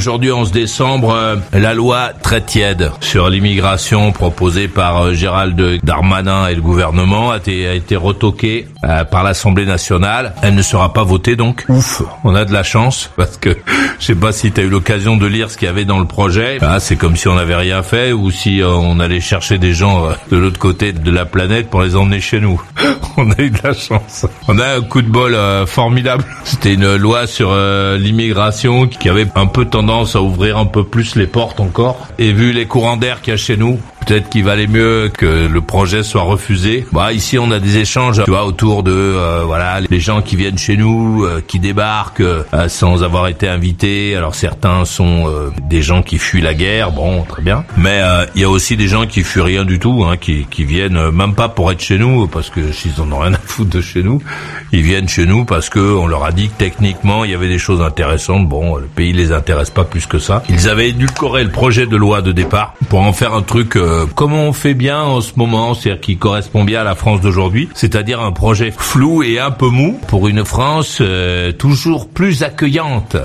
Aujourd'hui, 11 décembre, euh, la loi très tiède sur l'immigration proposée par euh, Gérald Darmanin et le gouvernement a été, a été retoquée euh, par l'Assemblée nationale. Elle ne sera pas votée donc. Ouf, on a de la chance parce que je sais pas si tu as eu l'occasion de lire ce qu'il y avait dans le projet. Ah, c'est comme si on n'avait rien fait ou si on allait chercher des gens de l'autre côté de la planète pour les emmener chez nous. on a eu de la chance. On a un coup de bol formidable. C'était une loi sur l'immigration qui avait un peu tendance à ouvrir un peu plus les portes encore. Et vu les courants d'air qu'il y a chez nous, peut-être qu'il valait mieux que le projet soit refusé. Bah ici on a des échanges, tu vois, autour de euh, voilà les gens qui viennent chez nous, euh, qui débarquent euh, sans avoir été invités. Alors certains sont des gens qui fuient la guerre, bon très bien. Mais il y a aussi des gens qui fuient rien du tout, hein, qui, qui viennent même pas pour être chez nous parce que s'ils en ont rien à foutre de chez nous, ils viennent chez nous parce que on leur a dit que techniquement il y avait des choses intéressantes. Bon, le pays les intéresse pas plus que ça. Ils avaient édulcoré le projet de loi de départ pour en faire un truc euh, comme on fait bien en ce moment, c'est-à-dire qui correspond bien à la France d'aujourd'hui, c'est-à-dire un projet flou et un peu mou pour une France euh, toujours plus accueillante.